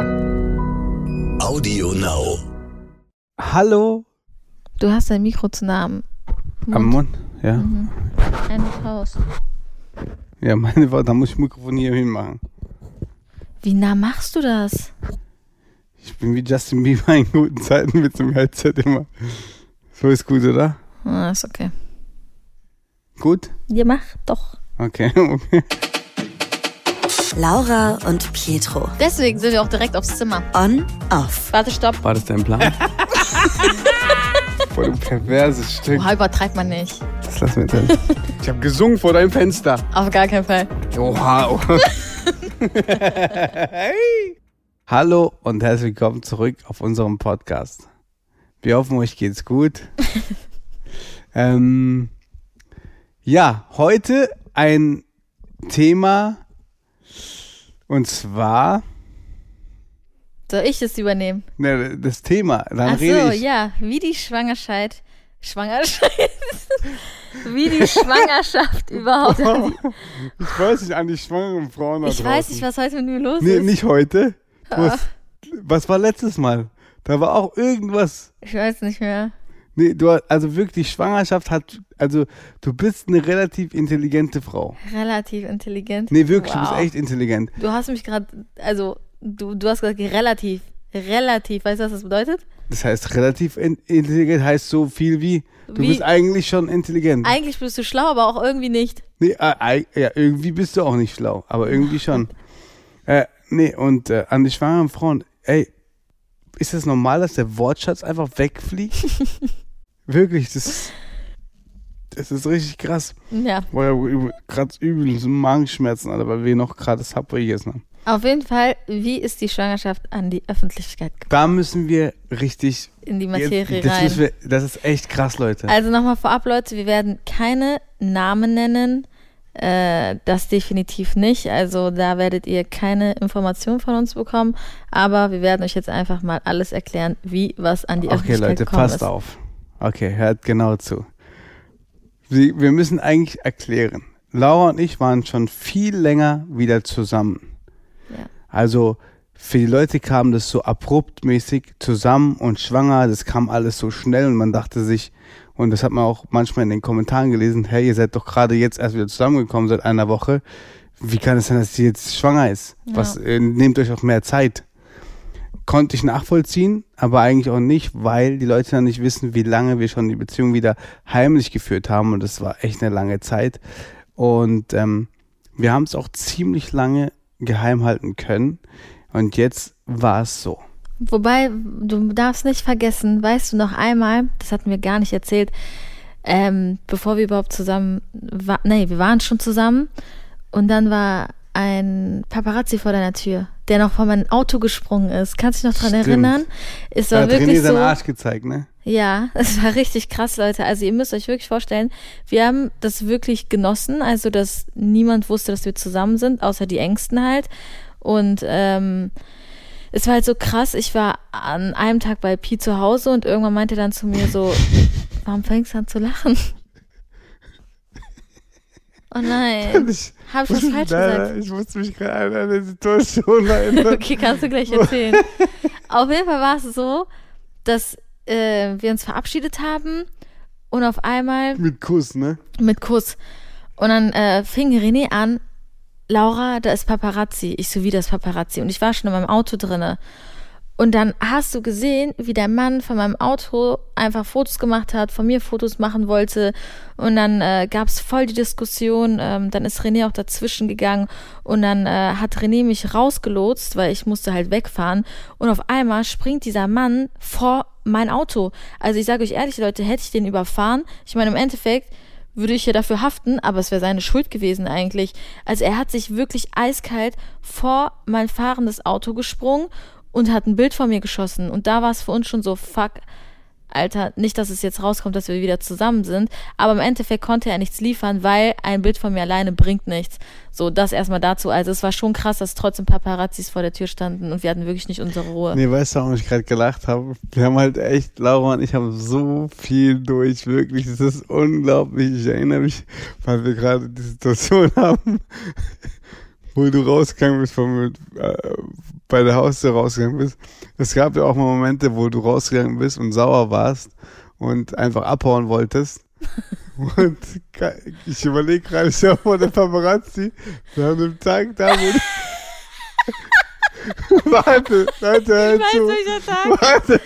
Audio Now. Hallo? Du hast dein Mikro zu nah am Am Mund? Ja. Mhm. Ein raus. Ja, meine Worte, da muss ich Mikrofon hier hinmachen. Wie nah machst du das? Ich bin wie Justin Bieber in guten Zeiten mit dem Headset immer. So ist gut, oder? Ah, ist okay. Gut? Ja, mach doch. Okay, okay. Laura und Pietro. Deswegen sind wir auch direkt aufs Zimmer. On, off. Warte, stopp. War das dein Plan? Voll du perverses Stück. Oha, übertreibt man nicht. Das lassen wir drin. Ich habe gesungen vor deinem Fenster. Auf gar keinen Fall. Oha. oha. Hallo und herzlich willkommen zurück auf unserem Podcast. Wir hoffen, euch geht's gut. ähm, ja, heute ein Thema und zwar Soll ich das übernehmen? ne, das Thema. Dann Ach so, rede ich. ja. Wie die Schwangerschaft. Schwangerschaft. Wie die Schwangerschaft überhaupt. Ich weiß nicht an die schwangeren Frauen Ich weiß draußen. nicht, was heute mit mir los Nee, ist. nicht heute. Was, was war letztes Mal? Da war auch irgendwas. Ich weiß nicht mehr. Nee, du hast- also wirklich Schwangerschaft hat also du bist eine relativ intelligente Frau. Relativ intelligent. Nee, wirklich, du Wow. bist echt intelligent. Du hast mich gerade, also, du, du hast gesagt, relativ. Relativ. Weißt du, was das bedeutet? Das heißt, relativ in, intelligent heißt so viel wie du Wie- bist eigentlich schon intelligent. Eigentlich bist du schlau, aber auch irgendwie nicht. Nee, äh, ja, irgendwie bist du auch nicht schlau, aber irgendwie schon. äh, nee, und äh, an die schwangeren Frauen, ey, ist das normal, dass der Wortschatz einfach wegfliegt? Wirklich, das, das ist richtig krass. Ja. Boah, gerade übel, so Magenschmerzen, Alter, weil wir noch gerade Subway gegessen haben. Auf jeden Fall, wie ist die Schwangerschaft an die Öffentlichkeit gekommen? Da müssen wir richtig. In die jetzt- Materie das, rein. wir, das ist echt krass, Leute. Also nochmal vorab, Leute, wir werden keine Namen nennen. Äh, das definitiv nicht. Also da werdet ihr keine Informationen von uns bekommen. Aber wir werden euch jetzt einfach mal alles erklären, wie was an die Okay, Öffentlichkeit Leute, gekommen passt ist. auf. Okay, hört genau zu. Sie, wir müssen eigentlich erklären. Laura und ich waren schon viel länger wieder zusammen. Ja. Also für die Leute kam das so abruptmäßig zusammen und schwanger, das kam alles so schnell und man dachte sich, und das hat man auch manchmal in den Kommentaren gelesen, hey, ihr seid doch gerade jetzt erst wieder zusammengekommen seit einer Woche. Wie kann es sein, dass sie jetzt schwanger ist? Ja. Was, äh, nehmt euch auch mehr Zeit. Konnte ich nachvollziehen, aber eigentlich auch nicht, weil die Leute dann nicht wissen, wie lange wir schon die Beziehung wieder heimlich geführt haben und das war echt eine lange Zeit. Und ähm, wir haben es auch ziemlich lange geheim halten können. Und jetzt war es so. Wobei, du darfst nicht vergessen, weißt du noch einmal, das hatten wir gar nicht erzählt, ähm, bevor wir überhaupt zusammen waren, nee, wir waren schon zusammen und dann war ein Paparazzi vor deiner Tür, der noch vor mein Auto gesprungen ist. Kannst du dich noch dran Stimmt. erinnern? Es Da war hat wirklich René seinen so. Arsch gezeigt, ne? Ja, es war richtig krass, Leute. Also ihr müsst euch wirklich vorstellen, wir haben das wirklich genossen, also dass niemand wusste, dass wir zusammen sind, außer die Ängsten halt. Und ähm, es war halt so krass, ich war an einem Tag bei Pi zu Hause und irgendwann meinte er dann zu mir so, warum fängst du an zu lachen? Oh nein, Ich, habe ich was falsch gesagt? ich musste mich gerade an eine Situation erinnern. Okay, kannst du gleich erzählen. auf jeden Fall war es so, dass äh, wir uns verabschiedet haben und auf einmal Mit Kuss, ne? mit Kuss. Und dann äh, fing René an, Laura, da ist Paparazzi. Ich so, wie das Paparazzi? Und ich war schon in meinem Auto drinne. Und dann hast du gesehen, wie der Mann von meinem Auto einfach Fotos gemacht hat, von mir Fotos machen wollte. Und dann äh, gab es voll die Diskussion. Ähm, dann ist René auch dazwischen gegangen. Und dann äh, hat René mich rausgelotst, weil ich musste halt wegfahren. Und auf einmal springt dieser Mann vor mein Auto. Also ich sage euch ehrlich, Leute, hätte ich den überfahren, ich meine, im Endeffekt würde ich ja dafür haften, aber es wäre seine Schuld gewesen eigentlich. Also er hat sich wirklich eiskalt vor mein fahrendes Auto gesprungen und hat ein Bild von mir geschossen. Und da war es für uns schon so, fuck, Alter, nicht, dass es jetzt rauskommt, dass wir wieder zusammen sind, aber im Endeffekt konnte er nichts liefern, weil ein Bild von mir alleine bringt nichts. So, das erstmal dazu. Also es war schon krass, dass trotzdem Paparazzis vor der Tür standen und wir hatten wirklich nicht unsere Ruhe. Nee, weißt du, warum ich gerade gelacht habe? Wir haben halt echt, Laura und ich haben so viel durch, wirklich. Das ist unglaublich. Ich erinnere mich, weil wir gerade die Situation haben. Wo du rausgegangen bist, vom, äh, bei der Haustür rausgegangen bist. Es gab ja auch mal Momente, wo du rausgegangen bist und sauer warst und einfach abhauen wolltest. Und ich überlege gerade, ich habe vor der Paparazzi, wir haben einen Tag da, wo Warte, Leute, hör Ich weiß, zu. Warte,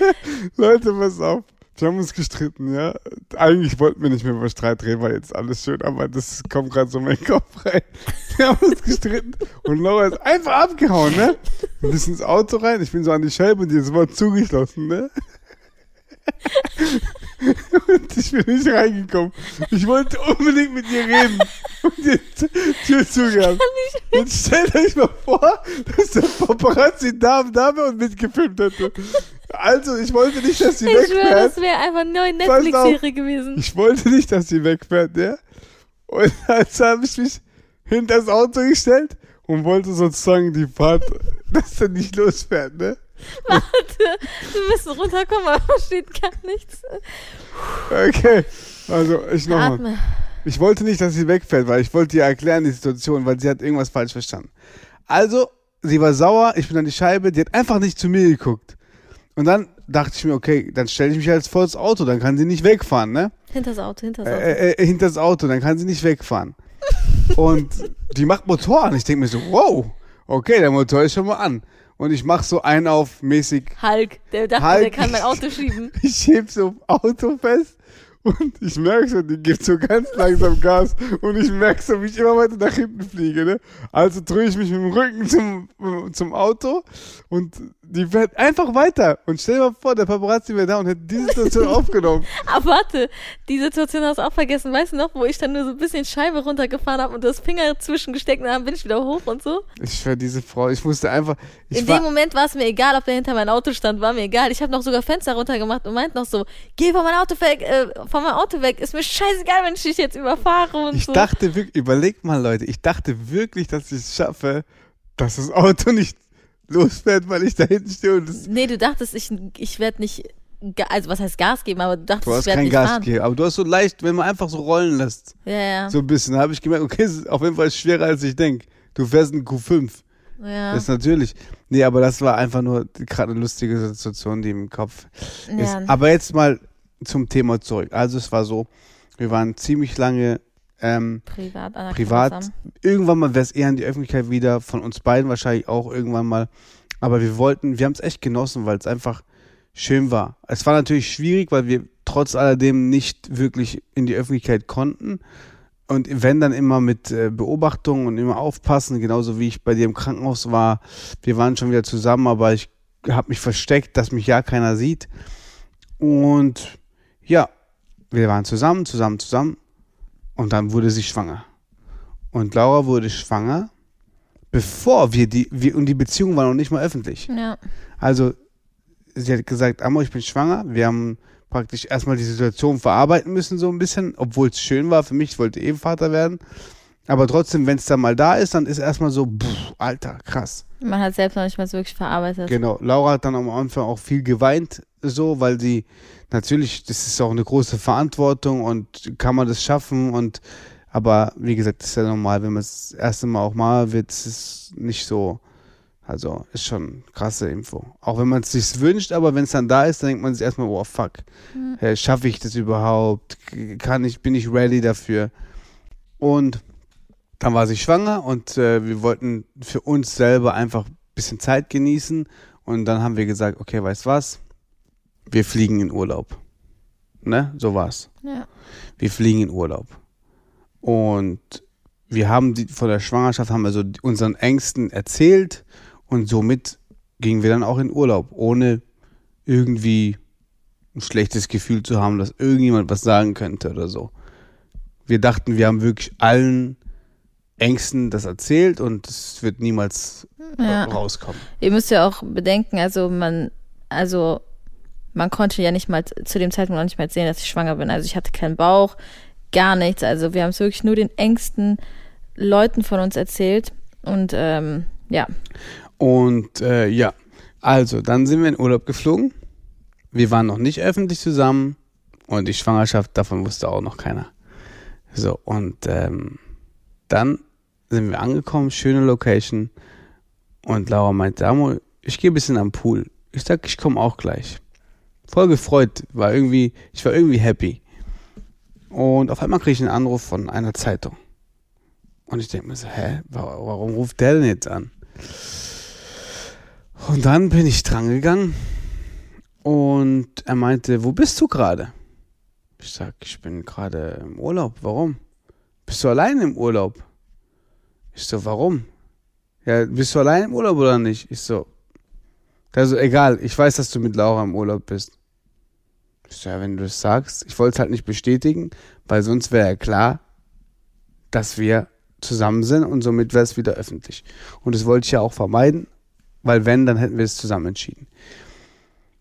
Leute, pass auf. Wir haben uns gestritten, ja. Eigentlich wollten wir nicht mehr über Streit reden, weil jetzt alles schön, aber das kommt gerade so in meinen Kopf rein. Wir haben uns gestritten und Laura ist einfach abgehauen, ne? Und ist ins Auto rein, ich bin so an die Scheibe und die war zugeschlossen, ne? Und ich bin nicht reingekommen. Ich wollte unbedingt mit ihr reden. Und die Tür zugehabt. Jetzt stellt euch mal vor, dass der Paparazzi da, da wäre und mitgefilmt hätte. Also, ich wollte nicht, dass sie Ich schwöre, wegfährt. das wäre einfach eine neue. Netflix-Serie gewesen. Ich wollte nicht, dass sie wegfährt, ja. Und also habe ich mich hinter das Auto gestellt und wollte sozusagen die Fahrt, dass er nicht losfährt, ne? Warte, wir müssen runterkommen, aber versteht gar nichts. Okay. Also, ich nochmal. Ich wollte nicht, dass sie wegfällt, weil ich wollte ihr erklären die Situation, weil sie hat irgendwas falsch verstanden. Also, sie war sauer, ich bin an die Scheibe, die hat einfach nicht zu mir geguckt. Und dann dachte ich mir, okay, dann stelle ich mich jetzt vor das Auto, dann kann sie nicht wegfahren, ne? Hinter das Auto, hinter das Auto. Äh, äh, hinter das Auto, dann kann sie nicht wegfahren. Und die macht Motor an. Ich denke mir so, wow, okay, der Motor ist schon mal an. Und ich mache so einen auf mäßig Hulk, der dachte, Hulk. der kann mein Auto schieben. ich heb so Auto fest und ich merke so, die gibt so ganz langsam Gas und ich merke so, wie ich immer weiter nach hinten fliege. Ne? Also drehe ich mich mit dem Rücken zum, zum Auto und die fährt einfach weiter. Und stell dir mal vor, der Paparazzi wäre da und hätte diese Situation aufgenommen. Aber warte, die Situation hast du auch vergessen. Weißt du noch, wo ich dann nur so ein bisschen Scheibe runtergefahren habe und das Finger zwischengesteckt und dann bin ich wieder hoch und so? Ich schwör, diese Frau, ich musste einfach. Ich In dem Moment war es mir egal, ob der hinter mein Auto stand, war mir egal. Ich habe noch sogar Fenster runtergemacht und meint noch so, geh von meinem Auto weg, äh, von meinem Auto weg. Ist mir scheißegal, wenn ich dich jetzt überfahre und ich so. dachte wirklich, überlegt mal, Leute, ich dachte wirklich, dass ich es schaffe, dass das Auto nicht losfährt, weil ich da hinten stehe und das nee, du dachtest, ich, ich werde nicht, also was heißt Gas geben, aber du dachtest, Du ich hast werde kein nicht Gas fahren. gegeben, aber du hast so leicht, wenn man einfach so rollen lässt, Ja, ja. so ein bisschen, da habe ich gemerkt, okay, es ist auf jeden Fall schwerer als ich denke. Du fährst ein Q5. ja. Das ist natürlich. Nee, aber das war einfach nur gerade eine lustige Situation, die im Kopf ist. ja. Aber jetzt mal zum Thema zurück. Also es war so, wir waren ziemlich lange ähm, privat, privat. Irgendwann mal wäre es eher in die Öffentlichkeit wieder, von uns beiden wahrscheinlich auch irgendwann mal. Aber wir wollten, wir haben es echt genossen, weil es einfach schön war. Es war natürlich schwierig, weil wir trotz alledem nicht wirklich in die Öffentlichkeit konnten. Und wenn dann immer mit äh, Beobachtung und immer aufpassen, genauso wie ich bei dir im Krankenhaus war. Wir waren schon wieder zusammen, aber ich habe mich versteckt, dass mich ja keiner sieht. Und ja, wir waren zusammen, zusammen, zusammen. Und dann wurde sie schwanger. Und Laura wurde schwanger, bevor wir die, wir, und die Beziehung war noch nicht mal öffentlich. Ja. Also, sie hat gesagt, Amor, ich bin schwanger. Wir haben praktisch erstmal die Situation verarbeiten müssen, so ein bisschen, obwohl es schön war für mich, ich wollte eben Vater werden. Aber trotzdem, wenn es dann mal da ist, dann ist erstmal so, pff, Alter, krass. Man hat selbst noch nicht mal so wirklich verarbeitet. Genau. Laura hat dann am Anfang auch viel geweint, so, weil sie natürlich, das ist auch eine große Verantwortung und kann man das schaffen und aber wie gesagt, das ist ja normal, wenn man es das erste Mal auch mal wird, ist es nicht so, also ist schon krasse Info. Auch wenn man es sich wünscht, aber wenn es dann da ist, dann denkt man sich erstmal, oh fuck, äh, schaffe ich das überhaupt? Kann ich, bin ich ready dafür? Und dann war sie schwanger und äh, wir wollten für uns selber einfach ein bisschen Zeit genießen. Und dann haben wir gesagt, okay, weißt was? Wir fliegen in Urlaub. Ne? So war's. Ja. Wir fliegen in Urlaub. Und wir haben die, von der Schwangerschaft haben wir so unseren Ängsten erzählt und somit gingen wir dann auch in Urlaub, ohne irgendwie ein schlechtes Gefühl zu haben, dass irgendjemand was sagen könnte oder so. Wir dachten, wir haben wirklich allen Ängsten das erzählt und es wird niemals Ja. rauskommen. Ihr müsst ja auch bedenken, also man, also man konnte ja nicht mal zu dem Zeitpunkt noch nicht mal sehen, dass ich schwanger bin. Also ich hatte keinen Bauch, gar nichts. Also wir haben es wirklich nur den engsten Leuten von uns erzählt. Und ähm, ja, Und äh, ja, also dann sind wir in Urlaub geflogen. Wir waren noch nicht öffentlich zusammen und die Schwangerschaft, davon wusste auch noch keiner. So, und ähm, dann sind wir angekommen, schöne Location. Und Laura meinte, Amo, ich gehe ein bisschen am Pool. Ich sag, ich komme auch gleich. Voll gefreut, war irgendwie, ich war irgendwie happy. Und auf einmal kriege ich einen Anruf von einer Zeitung. Und ich denke mir so, hä, warum ruft der denn jetzt an? Und dann bin ich dran gegangen und er meinte, wo bist du gerade? Ich sag, ich bin gerade im Urlaub. Warum? Bist du allein im Urlaub? Ich so, warum? Ja, bist du allein im Urlaub oder nicht? Ich so, also egal, ich weiß, dass du mit Laura im Urlaub bist. Ich so, ja, wenn du das sagst, ich wollte es halt nicht bestätigen, weil sonst wäre ja klar, dass wir zusammen sind und somit wäre es wieder öffentlich. Und das wollte ich ja auch vermeiden, weil wenn, dann hätten wir es zusammen entschieden.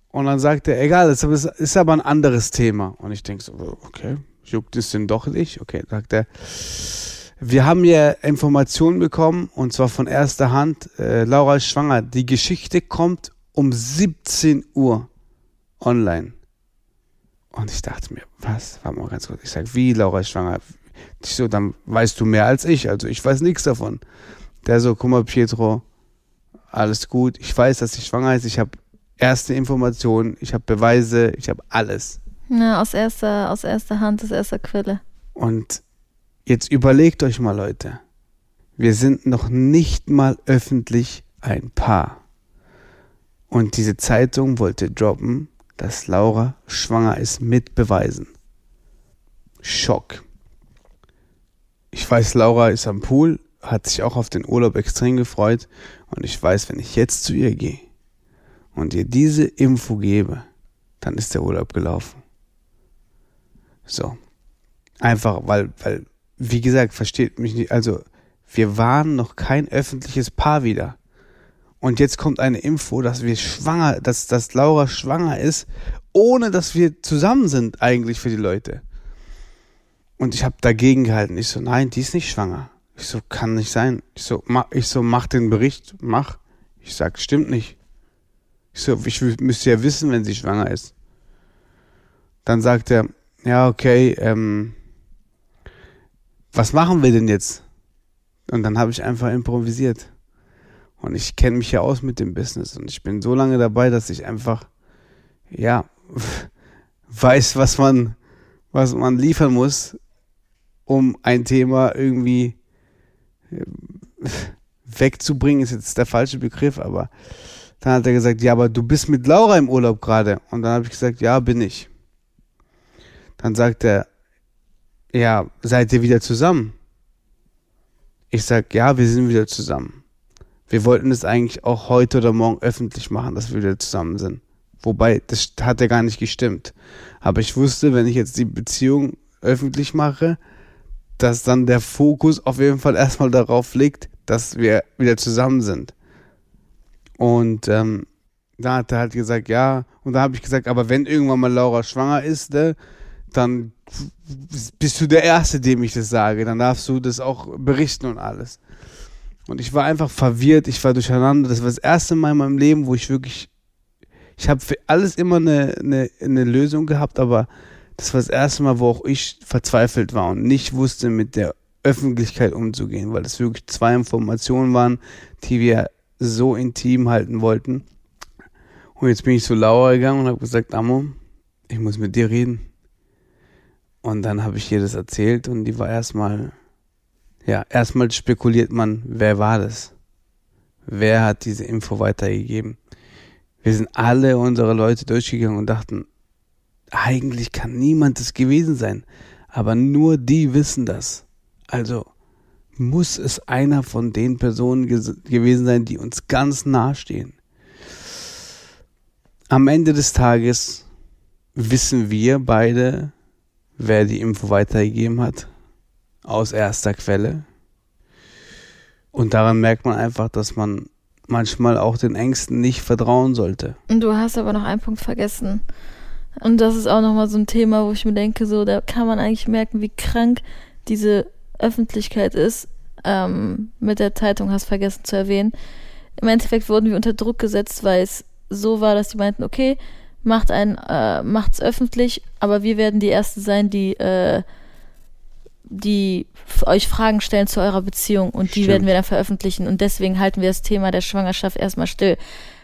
Und dann sagt er, egal, das ist aber ein anderes Thema. Und ich denke so, okay, juckt es denn doch nicht? Okay, sagt er, wir haben ja Informationen bekommen und zwar von erster Hand. Äh, Laura ist schwanger. Die Geschichte kommt um 17 Uhr online. Und ich dachte mir, was? Warte mal ganz kurz. Ich sage, wie Laura ist schwanger? Ich so, dann weißt du mehr als ich. Also ich weiß nichts davon. Der so, guck mal, Pietro, alles gut. Ich weiß, dass sie schwanger ist. Ich habe erste Informationen, ich habe Beweise, ich habe alles. Ja, aus erster, aus erster Hand, aus erster Quelle. Und jetzt überlegt euch mal, Leute. Wir sind noch nicht mal öffentlich ein Paar. Und diese Zeitung wollte droppen, dass Laura schwanger ist mit Beweisen. Schock. Ich weiß, Laura ist am Pool, hat sich auch auf den Urlaub extrem gefreut und ich weiß, wenn ich jetzt zu ihr gehe und ihr diese Info gebe, dann ist der Urlaub gelaufen. So. Einfach, weil, weil, wie gesagt, versteht mich nicht, also wir waren noch kein öffentliches Paar wieder. Und jetzt kommt eine Info, dass wir schwanger, dass, dass Laura schwanger ist, ohne dass wir zusammen sind eigentlich für die Leute. Und ich habe dagegen gehalten. Ich so, nein, die ist nicht schwanger. Ich so, kann nicht sein. Ich so, mach, ich so, mach den Bericht, mach. Ich sag, stimmt nicht. Ich so, ich müsste ja wissen, wenn sie schwanger ist. Dann sagt er, ja, okay, ähm, was machen wir denn jetzt? Und dann habe ich einfach improvisiert. Und ich kenne mich ja aus mit dem Business und ich bin so lange dabei, dass ich einfach, ja, weiß, was man, was man liefern muss, um ein Thema irgendwie äh, wegzubringen, ist jetzt der falsche Begriff, aber dann hat er gesagt, ja, aber du bist mit Laura im Urlaub gerade. Und dann habe ich gesagt, ja, bin ich. Dann sagt er, ja, seid ihr wieder zusammen? Ich sag, ja, wir sind wieder zusammen. Wir wollten es eigentlich auch heute oder morgen öffentlich machen, dass wir wieder zusammen sind. Wobei, das hat ja gar nicht gestimmt. Aber ich wusste, wenn ich jetzt die Beziehung öffentlich mache, dass dann der Fokus auf jeden Fall erstmal darauf liegt, dass wir wieder zusammen sind. Und ähm, da hat er halt gesagt, ja. Und da habe ich gesagt, aber wenn irgendwann mal Laura schwanger ist, ne, dann bist du der Erste, dem ich das sage. Dann darfst du das auch berichten und alles. Und ich war einfach verwirrt, ich war durcheinander. Das war das erste Mal in meinem Leben, wo ich wirklich, ich habe für alles immer eine, eine, eine Lösung gehabt, aber das war das erste Mal, wo auch ich verzweifelt war und nicht wusste, mit der Öffentlichkeit umzugehen, weil das wirklich zwei Informationen waren, die wir so intim halten wollten. Und jetzt bin ich zu Laura gegangen und habe gesagt, Amo, ich muss mit dir reden. Und dann habe ich ihr das erzählt und die war erstmal ja, erstmal spekuliert man, wer war das? Wer hat diese Info weitergegeben? Wir sind alle unsere Leute durchgegangen und dachten, eigentlich kann niemand es gewesen sein. Aber nur die wissen das. Also muss es einer von den Personen gewesen sein, die uns ganz nahe stehen. Am Ende des Tages wissen wir beide, wer die Info weitergegeben hat aus erster Quelle. Und daran merkt man einfach, dass man manchmal auch den Ängsten nicht vertrauen sollte. Und du hast aber noch einen Punkt vergessen. Und das ist auch nochmal so ein Thema, wo ich mir denke, so, da kann man eigentlich merken, wie krank diese Öffentlichkeit ist. Ähm, mit der Zeitung hast vergessen zu erwähnen. Im Endeffekt wurden wir unter Druck gesetzt, weil es so war, dass die meinten, okay, macht ein, äh, macht's öffentlich, aber wir werden die Ersten sein, die äh, die euch Fragen stellen zu eurer Beziehung und die Stimmt. werden wir dann veröffentlichen und deswegen halten wir das Thema der Schwangerschaft erstmal still.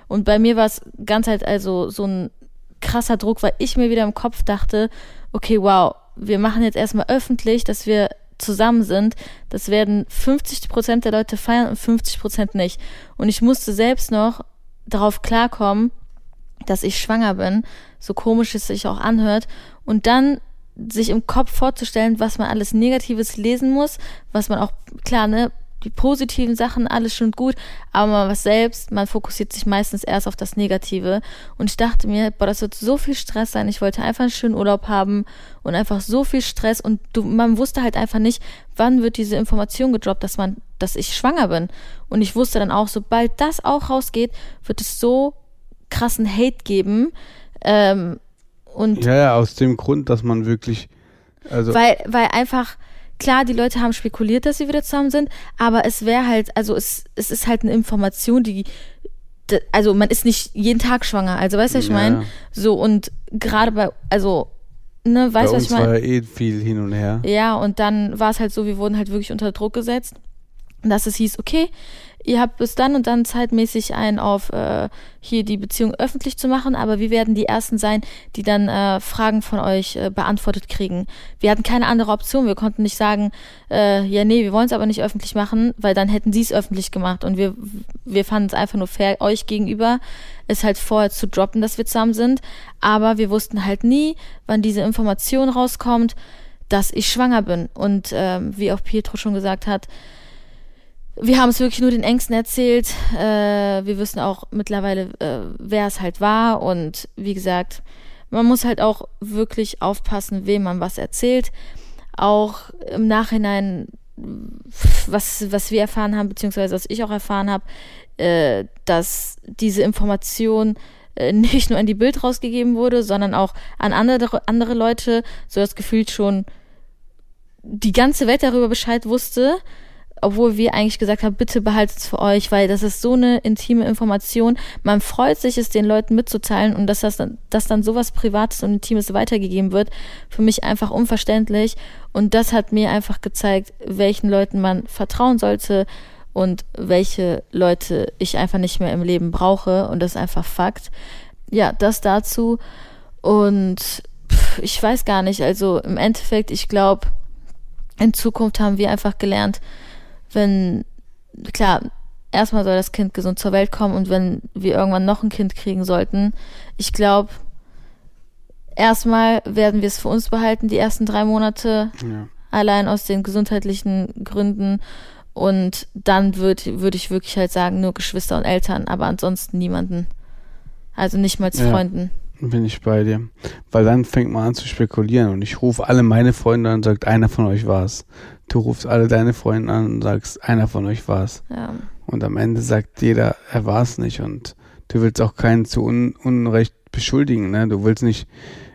Und bei mir war es ganz halt also so ein krasser Druck, weil ich mir wieder im Kopf dachte, okay, wow, wir machen jetzt erstmal öffentlich, dass wir zusammen sind. Das werden 50 Prozent der Leute feiern und 50 Prozent nicht. Und ich musste selbst noch darauf klarkommen, dass ich schwanger bin, so komisch es sich auch anhört, und dann sich im Kopf vorzustellen, was man alles Negatives lesen muss, was man auch, klar, ne, die positiven Sachen, alles schon gut, aber man was selbst, man fokussiert sich meistens erst auf das Negative. Und ich dachte mir, boah, das wird so viel Stress sein. Ich wollte einfach einen schönen Urlaub haben und einfach so viel Stress und du, man wusste halt einfach nicht, wann wird diese Information gedroppt, dass man, dass ich schwanger bin. Und ich wusste dann auch, sobald das auch rausgeht, wird es so krassen Hate geben. Ähm, und Ja, ja, aus dem Grund, dass man wirklich, also weil, weil einfach, klar, die Leute haben spekuliert, dass sie wieder zusammen sind, aber es wäre halt, also es, es ist halt eine Information, die, also man ist nicht jeden Tag schwanger, also weißt du, was ich Ja, meine? So und gerade bei, also, ne, weißt du, was ich meine? war ja eh viel hin und her. Ja, und dann war es halt so, wir wurden halt wirklich unter Druck gesetzt, dass es hieß, okay, ihr habt bis dann und dann zeitmäßig ein auf äh, hier die Beziehung öffentlich zu machen, aber wir werden die Ersten sein, die dann äh, Fragen von euch äh, beantwortet kriegen. Wir hatten keine andere Option. Wir konnten nicht sagen, äh, ja, nee, wir wollen es aber nicht öffentlich machen, weil dann hätten sie es öffentlich gemacht. Und wir, wir fanden es einfach nur fair, euch gegenüber, es halt vorher zu droppen, dass wir zusammen sind. Aber wir wussten halt nie, wann diese Information rauskommt, dass ich schwanger bin. Und ähm, wie auch Pietro schon gesagt hat, wir haben es wirklich nur den Ängsten erzählt. Äh, wir wissen auch mittlerweile, äh, wer es halt war. Und wie gesagt, man muss halt auch wirklich aufpassen, wem man was erzählt. Auch im Nachhinein, was, was wir erfahren haben, beziehungsweise was ich auch erfahren habe, äh, dass diese Information äh, nicht nur an die Bild rausgegeben wurde, sondern auch an andere, andere Leute, so das Gefühl schon die ganze Welt darüber Bescheid wusste, obwohl wir eigentlich gesagt haben, bitte behaltet es für euch, weil das ist so eine intime Information. Man freut sich, es den Leuten mitzuteilen und dass das dann, dass dann sowas Privates und Intimes weitergegeben wird, für mich einfach unverständlich. Und das hat mir einfach gezeigt, welchen Leuten man vertrauen sollte und welche Leute ich einfach nicht mehr im Leben brauche. Und das ist einfach Fakt. Ja, das dazu. Und pff, ich weiß gar nicht, also im Endeffekt, ich glaube, in Zukunft haben wir einfach gelernt, wenn, klar, erstmal soll das Kind gesund zur Welt kommen und wenn wir irgendwann noch ein Kind kriegen sollten, ich glaube, erstmal werden wir es für uns behalten, die ersten drei Monate, Ja. allein aus den gesundheitlichen Gründen. Und dann würde würd ich wirklich halt sagen, nur Geschwister und Eltern, aber ansonsten niemanden. Also nicht mal zu Ja. Freunden. Bin ich bei dir. Weil dann fängt man an zu spekulieren und ich rufe alle meine Freunde an und sagt, einer von euch war's. Du rufst alle deine Freunde an und sagst, einer von euch war's. Ja. Und am Ende sagt jeder, er war's nicht und du willst auch keinen zu un Unrecht beschuldigen, ne? Du willst nicht,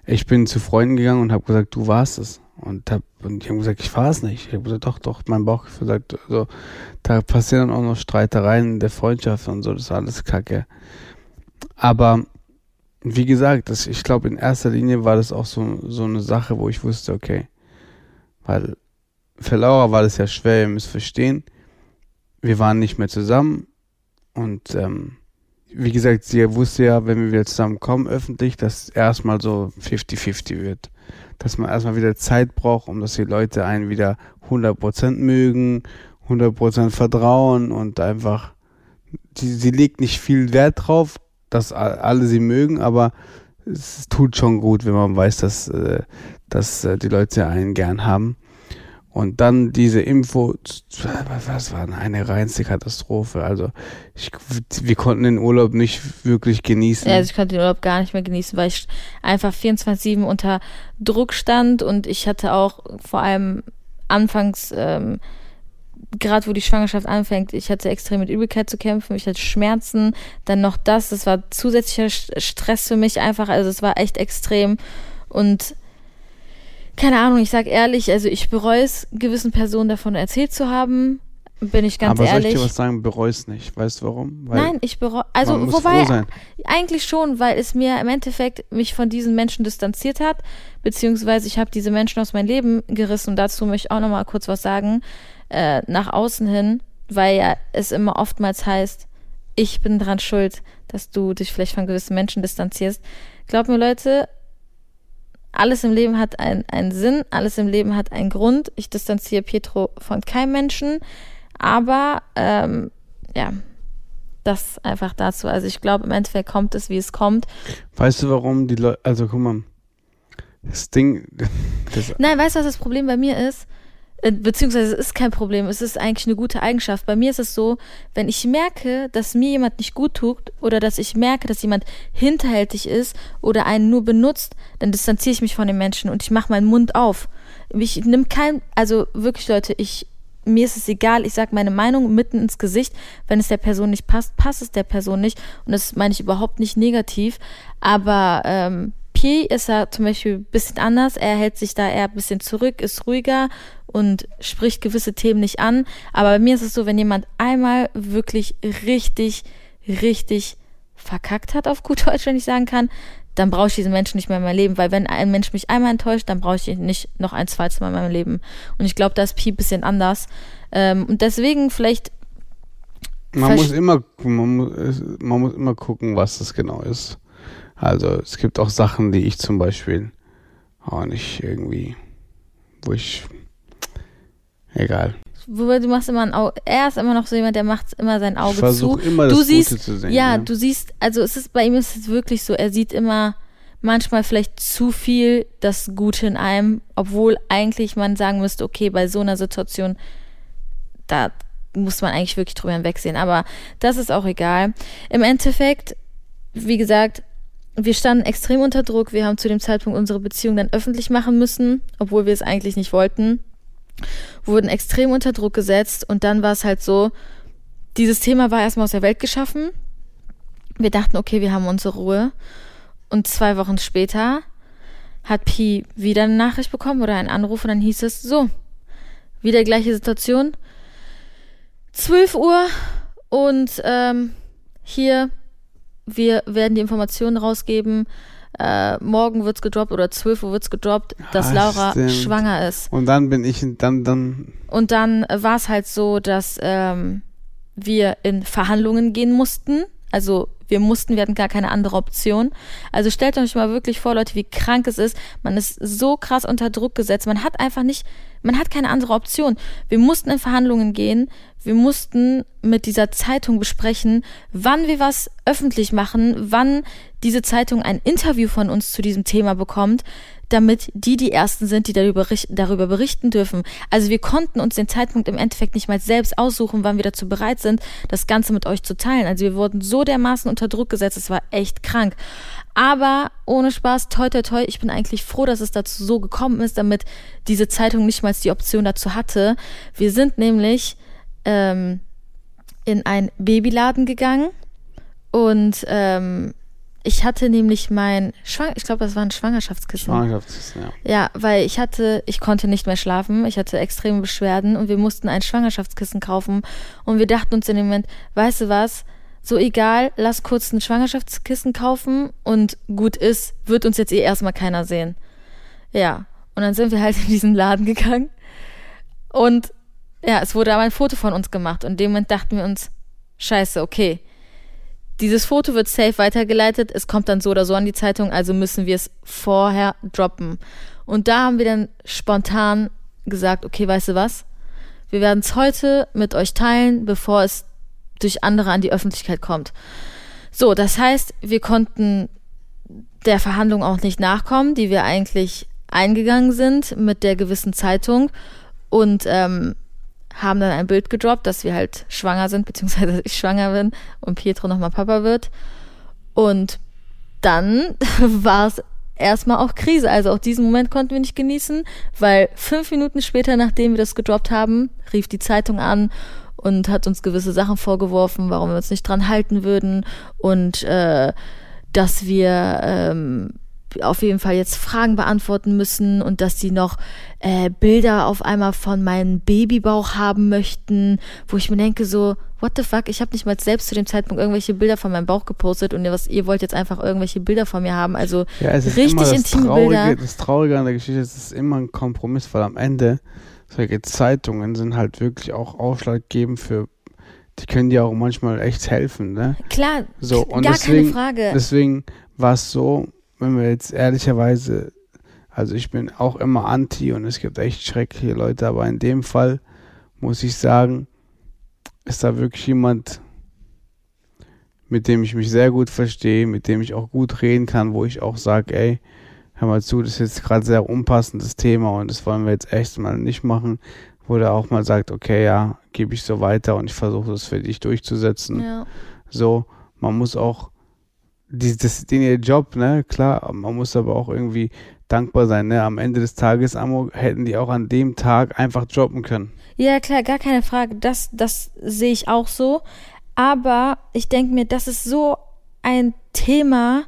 ich bin zu Freunden gegangen und habe gesagt, du warst es. Und, hab, und die haben gesagt, ich war es nicht. Ich habe gesagt, doch, doch, mein Bauchgefühl sagt, so, da passieren dann auch noch Streitereien in der Freundschaft und so, das ist alles Kacke. Aber wie gesagt, das, ich glaube, in erster Linie war das auch so, so eine Sache, wo ich wusste, okay, weil für Laura war das ja schwer, ihr müsst verstehen, wir waren nicht mehr zusammen und ähm, wie gesagt, sie wusste ja, wenn wir wieder zusammenkommen öffentlich, dass erstmal so 50-50 wird. Dass man erstmal wieder Zeit braucht, um dass die Leute einen wieder 100% mögen, 100% vertrauen und einfach, die, sie legt nicht viel Wert drauf, dass alle sie mögen, aber es tut schon gut, wenn man weiß, dass, äh, dass äh, die Leute einen gern haben. Und dann diese Info, was war denn eine reinste Katastrophe. Also ich, wir konnten den Urlaub nicht wirklich genießen. Ja, also ich konnte den Urlaub gar nicht mehr genießen, weil ich einfach 24-7 unter Druck stand und ich hatte auch vor allem anfangs, ähm, gerade wo die Schwangerschaft anfängt, ich hatte extrem mit Übelkeit zu kämpfen, ich hatte Schmerzen, dann noch das, das war zusätzlicher St- Stress für mich einfach, also es war echt extrem und keine Ahnung, ich sag ehrlich, also ich bereue es, gewissen Personen davon erzählt zu haben. bin ich ganz Aber soll ehrlich. ich dir was sagen, bereust nicht. Weißt du warum? Weil Nein, ich bereue. Also, wobei, eigentlich schon, weil es mir im Endeffekt mich von diesen Menschen distanziert hat, beziehungsweise ich habe diese Menschen aus meinem Leben gerissen und dazu möchte ich auch nochmal kurz was sagen, äh, nach außen hin, weil ja es immer oftmals heißt, ich bin dran schuld, dass du dich vielleicht von gewissen Menschen distanzierst. Glaubt mir, Leute, alles im Leben hat ein- einen Sinn, alles im Leben hat einen Grund. Ich distanziere Pietro von keinem Menschen, aber ähm, ja, das einfach dazu. Also ich glaube, im Endeffekt kommt es, wie es kommt. Weißt du, warum die Leute, also guck mal, das Ding, das, Nein, weißt du, was das Problem bei mir ist? Äh, Beziehungsweise es ist kein Problem, es ist eigentlich eine gute Eigenschaft. Bei mir ist es so, wenn ich merke, dass mir jemand nicht gut tut oder dass ich merke, dass jemand hinterhältig ist oder einen nur benutzt, dann distanziere ich mich von den Menschen und ich mache meinen Mund auf. Ich nimm kein, also wirklich Leute, ich, mir ist es egal, ich sage meine Meinung mitten ins Gesicht. Wenn es der Person nicht passt, passt es der Person nicht. Und das meine ich überhaupt nicht negativ. Aber ähm, Pi ist ja zum Beispiel ein bisschen anders. Er hält sich da eher ein bisschen zurück, ist ruhiger und spricht gewisse Themen nicht an. Aber bei mir ist es so, wenn jemand einmal wirklich richtig, richtig verkackt hat, auf gut Deutsch, wenn ich sagen kann, dann brauche ich diesen Menschen nicht mehr in meinem Leben, weil wenn ein Mensch mich einmal enttäuscht, dann brauche ich ihn nicht noch ein zweites Mal in meinem Leben. Und ich glaube, da ist Pi ein bisschen anders. Ähm, und deswegen vielleicht, man muss immer, man muss, man muss immer gucken, was das genau ist. Also es gibt auch Sachen, die ich zum Beispiel auch nicht irgendwie, wo ich, egal. wobei du machst immer ein Auge, er ist immer noch so jemand, der macht immer sein Auge zu. versuche immer Du das siehst- Gute zu sehen. Ja, ne? du siehst, also es ist bei ihm ist es wirklich so, er sieht immer manchmal vielleicht zu viel das Gute in einem, obwohl eigentlich man sagen müsste, okay, bei so einer Situation, da muss man eigentlich wirklich drüber hinwegsehen. Aber das ist auch egal. Im Endeffekt, wie gesagt, wir standen extrem unter Druck. Wir haben zu dem Zeitpunkt unsere Beziehung dann öffentlich machen müssen, obwohl wir es eigentlich nicht wollten. Wurden extrem unter Druck gesetzt und dann war es halt so, dieses Thema war erstmal aus der Welt geschaffen. Wir dachten, okay, wir haben unsere Ruhe. Und zwei Wochen später hat Pi wieder eine Nachricht bekommen oder einen Anruf und dann hieß es so, wieder gleiche Situation. 12 Uhr und ähm, hier, wir werden die Informationen rausgeben. Äh, morgen wird's gedroppt oder 12 Uhr wird's gedroppt, dass Ah, Laura stimmt. schwanger ist. Und dann bin ich, dann, dann, Und dann war es halt so, dass ähm, wir in Verhandlungen gehen mussten. Also wir mussten, wir hatten gar keine andere Option. Also stellt euch mal wirklich vor, Leute, wie krank es ist. Man ist so krass unter Druck gesetzt. Man hat einfach nicht, man hat keine andere Option. Wir mussten in Verhandlungen gehen. Wir mussten mit dieser Zeitung besprechen, wann wir was öffentlich machen, wann diese Zeitung ein Interview von uns zu diesem Thema bekommt, damit die die Ersten sind, die darüber, darüber berichten dürfen. Also wir konnten uns den Zeitpunkt im Endeffekt nicht mal selbst aussuchen, wann wir dazu bereit sind, das Ganze mit euch zu teilen. Also wir wurden so dermaßen unter Druck gesetzt, es war echt krank. Aber ohne Spaß, toi toi toi, ich bin eigentlich froh, dass es dazu so gekommen ist, damit diese Zeitung nicht mal die Option dazu hatte. Wir sind nämlich ähm, in einen Babyladen gegangen und ähm, ich hatte nämlich mein Schwang ich glaube, das war ein Schwangerschaftskissen. Schwangerschaftskissen, ja. Ja, weil ich hatte, ich konnte nicht mehr schlafen, ich hatte extreme Beschwerden und wir mussten ein Schwangerschaftskissen kaufen und wir dachten uns in dem Moment, weißt du was, so egal, lass kurz ein Schwangerschaftskissen kaufen und gut ist, wird uns jetzt eh erstmal keiner sehen. Ja, und dann sind wir halt in diesen Laden gegangen und ja, es wurde aber ein Foto von uns gemacht und in dem Moment dachten wir uns, scheiße, okay, dieses Foto wird safe weitergeleitet, es kommt dann so oder so an die Zeitung, also müssen wir es vorher droppen. Und da haben wir dann spontan gesagt, okay, weißt du was? Wir werden es heute mit euch teilen, bevor es durch andere an die Öffentlichkeit kommt. So, das heißt, wir konnten der Verhandlung auch nicht nachkommen, die wir eigentlich eingegangen sind mit der gewissen Zeitung und ähm, haben dann ein Bild gedroppt, dass wir halt schwanger sind, beziehungsweise ich schwanger bin und Pietro nochmal Papa wird. Und dann war es erstmal auch Krise. Also auch diesen Moment konnten wir nicht genießen, weil fünf Minuten später, nachdem wir das gedroppt haben, rief die Zeitung an und hat uns gewisse Sachen vorgeworfen, warum wir uns nicht dran halten würden und äh, dass wir ähm, auf jeden Fall jetzt Fragen beantworten müssen und dass sie noch äh, Bilder auf einmal von meinem Babybauch haben möchten, wo ich mir denke so, what the fuck, ich habe nicht mal selbst zu dem Zeitpunkt irgendwelche Bilder von meinem Bauch gepostet und ihr, was, ihr wollt jetzt einfach irgendwelche Bilder von mir haben, also Ja, richtig intime Traurige, Bilder. Das Traurige an der Geschichte ist, es ist immer ein Kompromiss, weil am Ende solche Zeitungen sind halt wirklich auch ausschlaggebend für, die können dir auch manchmal echt helfen, ne? Klar, So, und gar deswegen- keine Frage. Deswegen war es so, wenn wir jetzt ehrlicherweise, also ich bin auch immer anti und es gibt echt schreckliche Leute, aber in dem Fall muss ich sagen, ist da wirklich jemand, mit dem ich mich sehr gut verstehe, mit dem ich auch gut reden kann, wo ich auch sage, ey, hör mal zu, das ist jetzt gerade sehr unpassendes Thema und das wollen wir jetzt echt mal nicht machen, wo der auch mal sagt, okay, ja, gebe ich so weiter und ich versuche das für dich durchzusetzen. ja. So, man muss auch, die, das, den ihr Job, ne, klar, man muss aber auch irgendwie dankbar sein, ne, am Ende des Tages, Amo, hätten die auch an dem Tag einfach droppen können. Ja, klar, gar keine Frage. Das, das sehe ich auch so. Aber ich denke mir, das ist so ein Thema.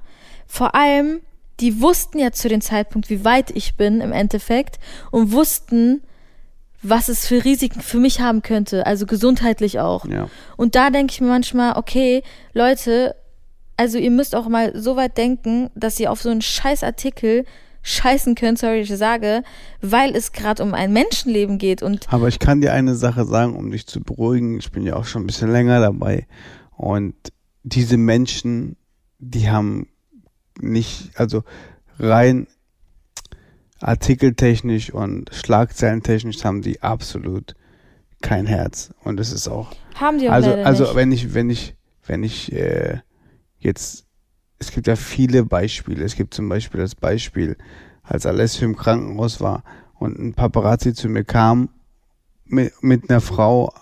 Vor allem, die wussten ja zu dem Zeitpunkt, wie weit ich bin im Endeffekt und wussten, was es für Risiken für mich haben könnte, also gesundheitlich auch. Ja. Und da denke ich mir manchmal, okay, Leute, also ihr müsst auch mal so weit denken, dass ihr auf so einen Scheißartikel scheißen könnt, sorry, ich sage, weil es gerade um ein Menschenleben geht und Aber ich kann dir eine Sache sagen, um dich zu beruhigen. Ich bin ja auch schon ein bisschen länger dabei. Und diese Menschen, die haben nicht, also rein artikeltechnisch und schlagzeilentechnisch haben die absolut kein Herz. Und es ist auch haben die auch also, also nicht. wenn ich, wenn ich, wenn ich äh, jetzt, es gibt ja viele Beispiele. Es gibt zum Beispiel das Beispiel, als Alessio im Krankenhaus war und ein Paparazzi zu mir kam mit, mit einer Frau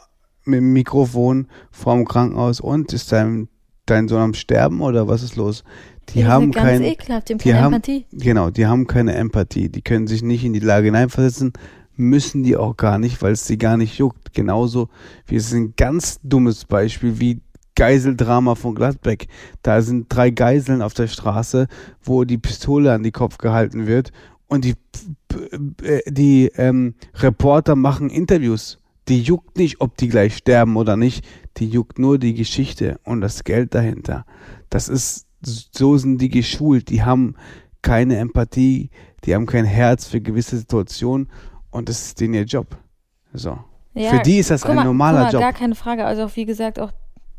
mit dem Mikrofon vor dem Krankenhaus und ist dein, dein Sohn am Sterben oder was ist los? Die Ja, haben ganz kein, ekelhaft, die die keine haben- Empathie. Genau, die haben keine Empathie. Die können sich nicht in die Lage hineinversetzen, müssen die auch gar nicht, weil es sie gar nicht juckt. Genauso wie es ist ein ganz dummes Beispiel wie Geiseldrama von Gladbeck. Da sind drei Geiseln auf der Straße, wo die Pistole an die Kopf gehalten wird und die, äh, die ähm, Reporter machen Interviews. Die juckt nicht, ob die gleich sterben oder nicht. Die juckt nur die Geschichte und das Geld dahinter. Das ist, so sind die geschult. Die haben keine Empathie, die haben kein Herz für gewisse Situationen und das ist denen ihr Job. So. Ja, für die ist das guck ein mal, normaler mal, Job. Gar keine Frage. Also auch wie gesagt, auch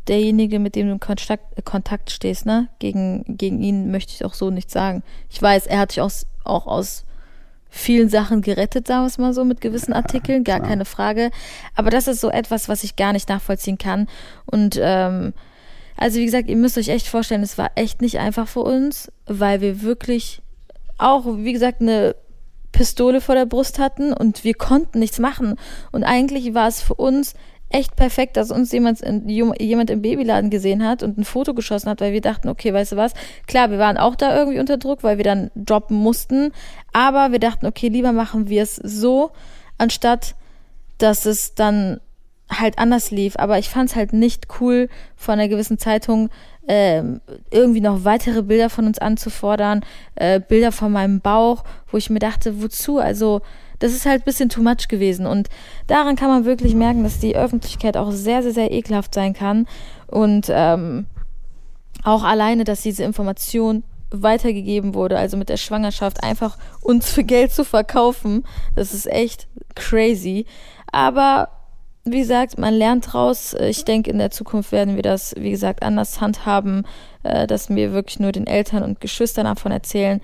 derjenige, mit dem du in Kontakt, Kontakt stehst, ne? Gegen, gegen ihn möchte ich auch so nichts sagen. Ich weiß, er hat dich aus, auch aus vielen Sachen gerettet, sagen wir es mal so, mit gewissen Artikeln, gar klar. keine Frage. Aber das ist so etwas, was ich gar nicht nachvollziehen kann. Und ähm, also wie gesagt, ihr müsst euch echt vorstellen, es war echt nicht einfach für uns, weil wir wirklich auch, wie gesagt, eine Pistole vor der Brust hatten und wir konnten nichts machen. Und eigentlich war es für uns echt perfekt, dass uns jemand, in, jemand im Babyladen gesehen hat und ein Foto geschossen hat, weil wir dachten, okay, weißt du was, klar, wir waren auch da irgendwie unter Druck, weil wir dann droppen mussten, aber wir dachten, okay, lieber machen wir es so, anstatt dass es dann halt anders lief. Aber ich fand es halt nicht cool, von einer gewissen Zeitung ähm, irgendwie noch weitere Bilder von uns anzufordern, äh, Bilder von meinem Bauch, wo ich mir dachte, wozu? Also das ist halt ein bisschen too much gewesen. Und daran kann man wirklich merken, dass die Öffentlichkeit auch sehr, sehr, sehr ekelhaft sein kann. Und ähm, auch alleine, dass diese Information weitergegeben wurde, also mit der Schwangerschaft, einfach uns für Geld zu verkaufen, das ist echt crazy. Aber wie gesagt, man lernt draus. Ich denke, in der Zukunft werden wir das, wie gesagt, anders handhaben, äh, dass wir wirklich nur den Eltern und Geschwistern davon erzählen,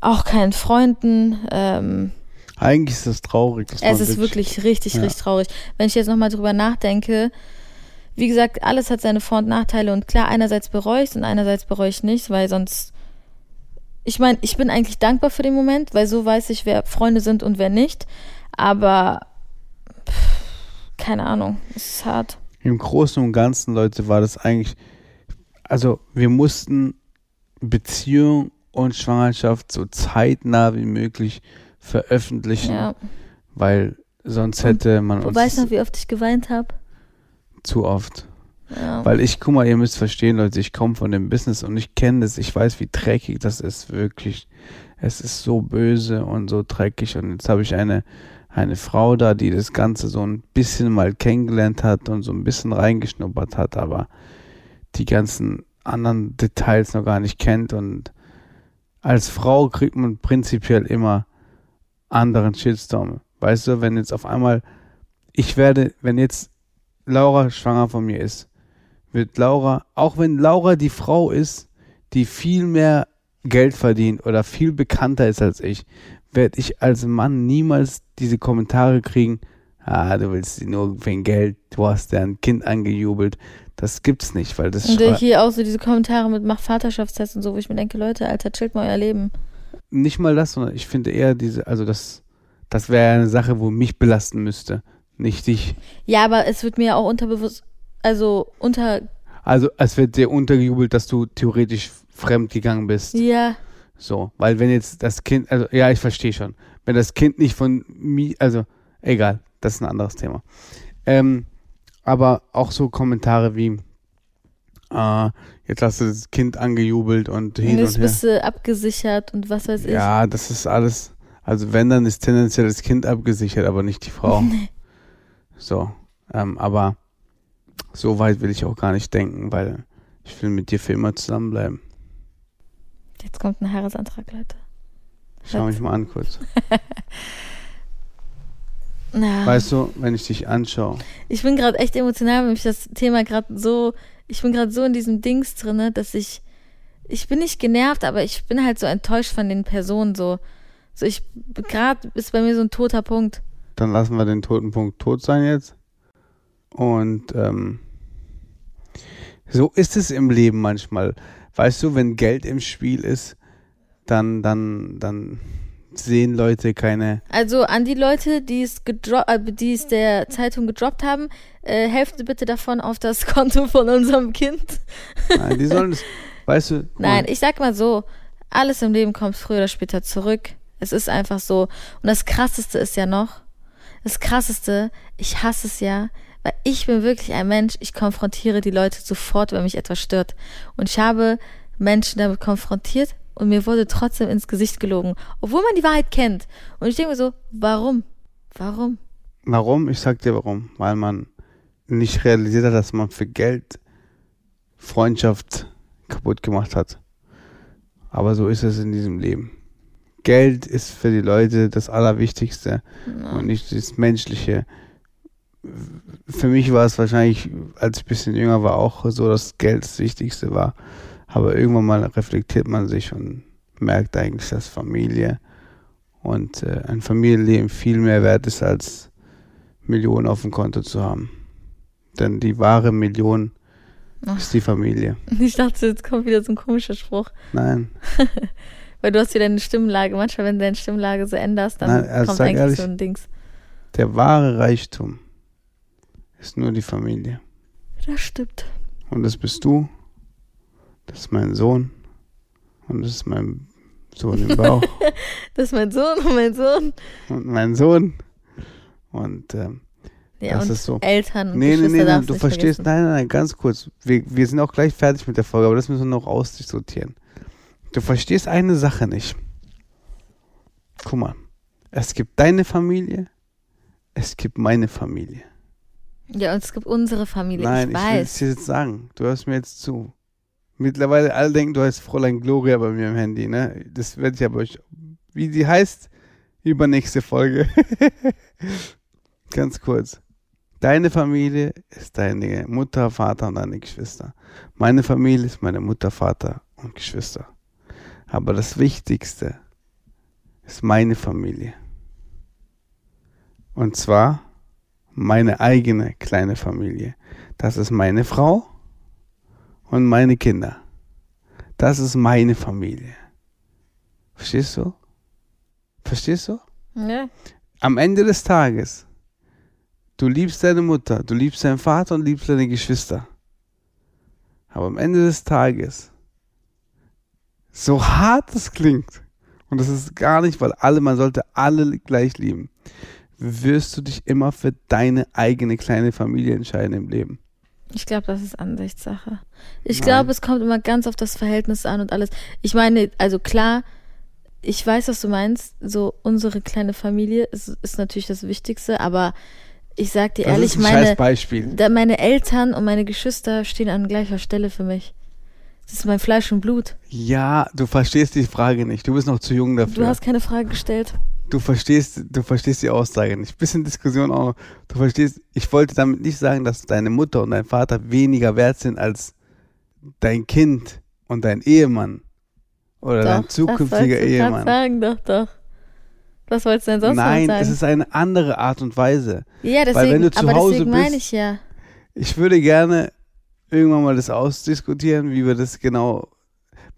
auch keinen Freunden. Ähm, Eigentlich ist das traurig. es ist wirklich richtig, Ja. richtig traurig. Wenn ich jetzt nochmal drüber nachdenke, wie gesagt, alles hat seine Vor- und Nachteile und klar, einerseits bereue ich es und einerseits bereue ich nicht, weil sonst. Ich meine, ich bin eigentlich dankbar für den Moment, weil so weiß ich, wer Freunde sind und wer nicht. Aber pff, keine Ahnung, es ist hart. Im Großen und Ganzen, Leute, war das eigentlich, also wir mussten Beziehung und Schwangerschaft so zeitnah wie möglich veröffentlichen, Ja. weil sonst hätte man Du uns weißt noch, wie oft ich geweint habe? zu oft. Ja. Weil ich, guck mal, ihr müsst verstehen, Leute, ich komme von dem Business und ich kenne das, ich weiß, wie dreckig das ist, wirklich. Es ist so böse und so dreckig und jetzt habe ich eine, eine Frau da, die das Ganze so ein bisschen mal kennengelernt hat und so ein bisschen reingeschnuppert hat, aber die ganzen anderen Details noch gar nicht kennt und als Frau kriegt man prinzipiell immer anderen Shitstorm. Weißt du, wenn jetzt auf einmal, ich werde, wenn jetzt Laura schwanger von mir ist, wird Laura, auch wenn Laura die Frau ist, die viel mehr Geld verdient oder viel bekannter ist als ich, werde ich als Mann niemals diese Kommentare kriegen, ah, du willst sie nur wegen Geld, du hast dein Kind angejubelt. Das gibt's nicht, weil das Und schrei- hier auch so diese Kommentare mit mach Vaterschaftstest und so, wo ich mir denke, Leute, Alter, chillt mal euer Leben. Nicht mal das, sondern ich finde eher diese, also das, das wäre eine Sache, wo mich belasten müsste, nicht dich. Ja, aber es wird mir auch unterbewusst, also unter, Also es wird dir untergejubelt, dass du theoretisch fremd gegangen bist. ja, So, weil wenn jetzt das Kind, also ja, ich verstehe schon. Wenn das Kind nicht von mir, also egal, das ist ein anderes Thema. Ähm, aber auch so Kommentare wie, äh, jetzt hast du das Kind angejubelt und hin und und her. bist du abgesichert und was weiß ich. Ja, das ist alles, also wenn, dann ist tendenziell das Kind abgesichert, aber nicht die Frau. So, ähm, aber so weit will ich auch gar nicht denken, weil ich will mit dir für immer zusammenbleiben. Jetzt kommt ein Heiratsantrag, Leute. Schau mich mal an kurz. Ja. Weißt du, wenn ich dich anschaue, Ich bin gerade echt emotional, weil mich das Thema gerade so, ich bin gerade so in diesem Dings drinne, dass ich, ich bin nicht genervt, aber ich bin halt so enttäuscht von den Personen so. So ich, gerade ist bei mir so ein toter Punkt. dann lassen wir den toten Punkt tot sein jetzt. Und ähm, so ist es im Leben manchmal. Weißt du, wenn Geld im Spiel ist, dann, dann, dann sehen Leute keine. Also an die Leute, die es, äh, die es der Zeitung gedroppt haben, äh, helft bitte davon auf das Konto von unserem Kind. Nein, die sollen es. Weißt du? Nein, ich sag mal so, alles im Leben kommt früher oder später zurück. Es ist einfach so. Und das Krasseste ist ja noch, das Krasseste, ich hasse es ja, weil ich bin wirklich ein Mensch, ich konfrontiere die Leute sofort, wenn mich etwas stört. Und ich habe Menschen damit konfrontiert und mir wurde trotzdem ins Gesicht gelogen, obwohl man die Wahrheit kennt. Und ich denke mir so, warum? Warum? Warum? Ich sag dir warum. Weil man nicht realisiert hat, dass man für Geld Freundschaft kaputt gemacht hat. Aber so ist es in diesem Leben. Geld ist für die Leute das Allerwichtigste und nicht das Menschliche. Für mich war es wahrscheinlich, als ich ein bisschen jünger war, auch so, dass Geld das Wichtigste war. Aber irgendwann mal reflektiert man sich und merkt eigentlich, dass Familie und äh, ein Familienleben viel mehr wert ist, als Millionen auf dem Konto zu haben. Denn die wahre Million Ach. ist die Familie. Ich dachte, jetzt kommt wieder so ein komischer Spruch. Nein, Weil du hast wieder deine Stimmlage. Manchmal, wenn du deine Stimmlage so änderst, dann Nein, also kommt eigentlich ehrlich, so ein Dings. der wahre Reichtum ist nur die Familie. Das stimmt. Und das bist du, das ist mein Sohn und das ist mein Sohn im Bauch Das ist mein Sohn und mein Sohn. und mein Sohn. Und ähm, Ja, Das ist so. Eltern und nee, nee, nee, nein, darfst du verstehst, vergessen. nein, nein, nein, ganz kurz. Wir, wir sind auch gleich fertig mit der Folge, aber das müssen wir noch ausdiskutieren. Du verstehst eine Sache nicht. Guck mal, es gibt deine Familie, es gibt meine Familie. Ja, und es gibt unsere Familie. Nein, ich ich, will es weiß. dir jetzt sagen. Du hörst mir jetzt zu. Mittlerweile alle denken, du heißt Fräulein Gloria bei mir im Handy, ne? Das werde ich aber euch, wie die heißt, übernächste Folge. Ganz kurz. Deine Familie ist deine Mutter, Vater und deine Geschwister. Meine Familie ist meine Mutter, Vater und Geschwister. Aber das Wichtigste ist meine Familie. Und zwar meine eigene kleine Familie. Das ist meine Frau und meine Kinder. Das ist meine Familie. Verstehst du? Verstehst du? Ja. Am Ende des Tages, du liebst deine Mutter, du liebst deinen Vater und liebst deine Geschwister. Aber am Ende des Tages, so hart es klingt, und das ist gar nicht, weil alle, man sollte alle gleich lieben, wirst du dich immer für deine eigene kleine Familie entscheiden im Leben. Ich glaube, das ist Ansichtssache. Ich glaube, es kommt immer ganz auf das Verhältnis an und alles. Ich meine, also klar, ich weiß, was du meinst. So unsere kleine Familie ist, ist natürlich das Wichtigste, aber ich sag dir Das ehrlich, meine, da meine Eltern und meine Geschwister stehen an gleicher Stelle für mich. Das ist mein Fleisch und Blut. Ja, du verstehst die Frage nicht. Du bist noch zu jung dafür. Du hast keine Frage gestellt. Du verstehst, du verstehst die Aussage nicht. Bisschen Diskussion auch noch. Du verstehst, ich wollte damit nicht sagen, dass deine Mutter und dein Vater weniger wert sind als dein Kind und dein Ehemann. Oder dein Doch, zukünftiger das Ehemann. sagen, doch, doch. Was wolltest du denn sonst Nein, sagen? es ist eine andere Art und Weise. ja, deswegen, weil wenn du zu aber Hause deswegen bist- meine ich ja. Ich würde gerne irgendwann mal das ausdiskutieren, wie wir das genau,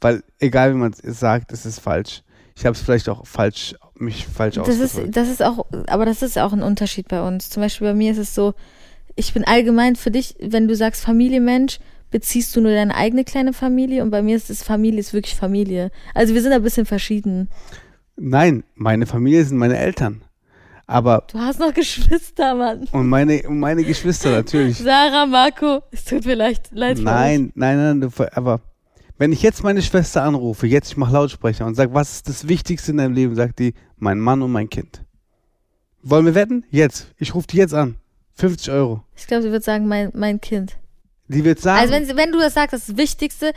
weil egal wie man es sagt, es ist falsch. Ich habe es vielleicht auch falsch, mich falsch Das ausgedrückt. ist, das ist auch, aber das ist auch ein Unterschied bei uns. Zum Beispiel bei mir ist es so, ich bin allgemein für dich, wenn du sagst Familienmensch, beziehst du nur deine eigene kleine Familie und bei mir ist es Familie, ist wirklich Familie. Also wir sind ein bisschen verschieden. Nein, meine Familie sind meine Eltern. Aber, Du hast noch Geschwister, Mann. und meine, und meine Geschwister natürlich. Sarah, Marco, es tut mir leid, leid. Nein, nein, nein, du, aber wenn ich jetzt meine Schwester anrufe, jetzt ich mache Lautsprecher und sage, was ist das Wichtigste in deinem Leben, sagt die, mein Mann und mein Kind. Wollen wir wetten? Jetzt. Ich rufe die jetzt an. 50 Euro. Ich glaube, sie wird sagen, mein, mein Kind. Die wird sagen, Also wenn, sie- wenn du das sagst, das Wichtigste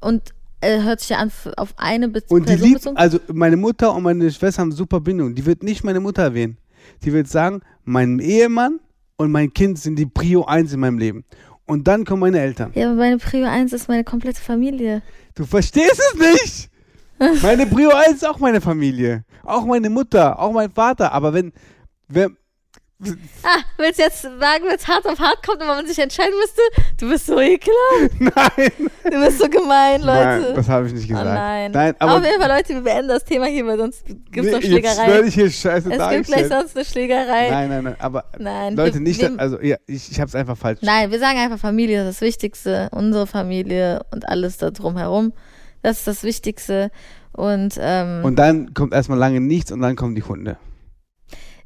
und äh, hört sich ja an auf eine Be und die liebt, bezogen. also meine Mutter und meine Schwester haben super Bindung. Die wird nicht meine Mutter erwähnen. Die wird sagen, mein Ehemann und mein Kind sind die Prio 1 in meinem Leben. Und dann kommen meine Eltern. Ja, aber meine Prio 1 ist meine komplette Familie. Du verstehst es nicht. Meine Prio 1 ist auch meine Familie. Auch meine Mutter, auch mein Vater. Aber wenn, wer, Ah, willst du jetzt sagen, wenn es hart auf hart kommt und man sich entscheiden müsste? Du bist so ekelhaft. nein, Du bist so gemein, Leute. nein, das habe ich nicht oh gesagt. nein. nein Auf aber jeden Fall, Leute, wir beenden das Thema hier, weil sonst gibt es noch nee, jetzt Schlägerei. werde ich hier scheiße Es gibt gleich sonst eine Schlägerei. Nein, nein, nein, aber Nein, Leute, wir, nicht, wir, also ja, ich, ich habe es einfach falsch. Nein, wir sagen einfach Familie, ist das Wichtigste. Unsere Familie und alles da drumherum. Das ist das Wichtigste. Und, ähm, Und dann kommt erstmal lange nichts und dann kommen die Hunde.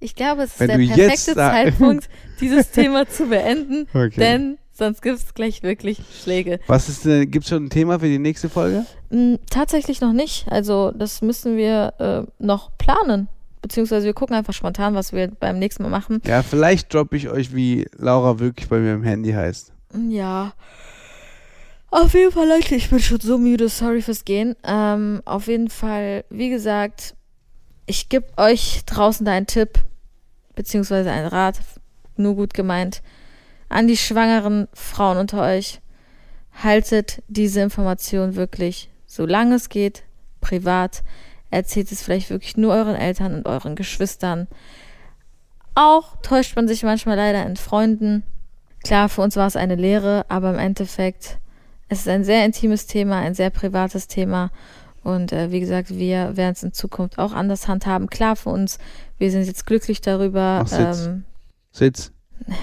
Ich glaube, es ist wenn der perfekte Zeitpunkt, dieses Thema zu beenden. Okay. Denn sonst gibt es gleich wirklich Schläge. Was ist denn, gibt es schon ein Thema für die nächste Folge? Mm, Tatsächlich noch nicht. Also das müssen wir äh, noch planen. Beziehungsweise wir gucken einfach spontan, was wir beim nächsten Mal machen. Ja, vielleicht droppe ich euch, wie Laura wirklich bei mir im Handy heißt. Ja. Auf jeden Fall, Leute, ich bin schon so müde. Sorry fürs Gehen. Ähm, auf jeden Fall, wie gesagt, ich gebe euch draußen da einen Tipp, beziehungsweise einen Rat, nur gut gemeint, an die schwangeren Frauen unter euch. Haltet diese Information wirklich, solange es geht, privat. Erzählt es vielleicht wirklich nur euren Eltern und euren Geschwistern. Auch täuscht man sich manchmal leider in Freunden. Klar, für uns war es eine Lehre, aber im Endeffekt, es ist ein sehr intimes Thema, ein sehr privates Thema. Und äh, wie gesagt, wir werden es in Zukunft auch anders handhaben. Klar für uns, wir sind jetzt glücklich darüber. Ach, Sitz. Ähm, Sitz.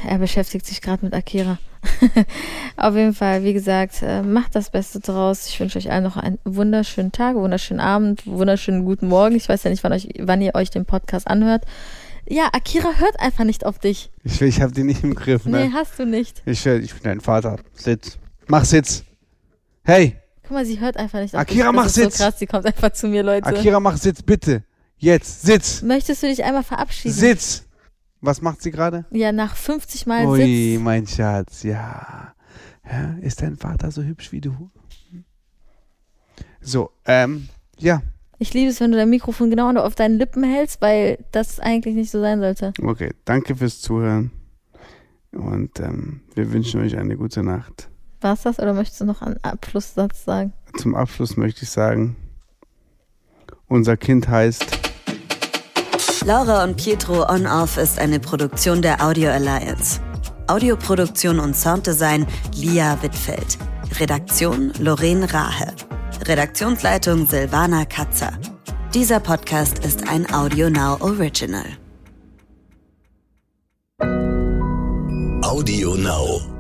er beschäftigt sich gerade mit Akira. Auf jeden Fall, wie gesagt, äh, macht das Beste draus. Ich wünsche euch allen noch einen wunderschönen Tag, wunderschönen Abend, wunderschönen guten Morgen. Ich weiß ja nicht, wann, euch, wann ihr euch den Podcast anhört. Ja, Akira hört einfach nicht auf dich. Ich, ich habe den nicht im Griff, Nee, ne? hast du nicht. Ich, ich bin dein Vater. Sitz. Mach Sitz. Hey, Guck mal, sie hört einfach nicht auf Akira, dich. mach das ist Sitz. so krass, sie kommt einfach zu mir, Leute. Akira, mach Sitz, bitte. Jetzt, Sitz. Möchtest du dich einmal verabschieden? Sitz. Was macht sie gerade? Ja, nach 50 Mal Ui, Sitz. mein Schatz, ja. ja. Ist dein Vater so hübsch wie du? So, ähm, ja, Ich liebe es, wenn du dein Mikrofon genau auf deinen Lippen hältst, weil das eigentlich nicht so sein sollte. okay. Danke fürs Zuhören. Und ähm, wir wünschen euch eine gute Nacht. War's das oder möchtest du noch einen Abschlusssatz sagen? Zum Abschluss möchte ich sagen, unser Kind heißt Laura und Pietro On Off ist eine Produktion der Audio Alliance. Audioproduktion und Sounddesign Lia Wittfeld. Redaktion Lorraine Rahe. Redaktionsleitung Silvana Katzer. Dieser Podcast ist ein Audio Now Original. Audio Now.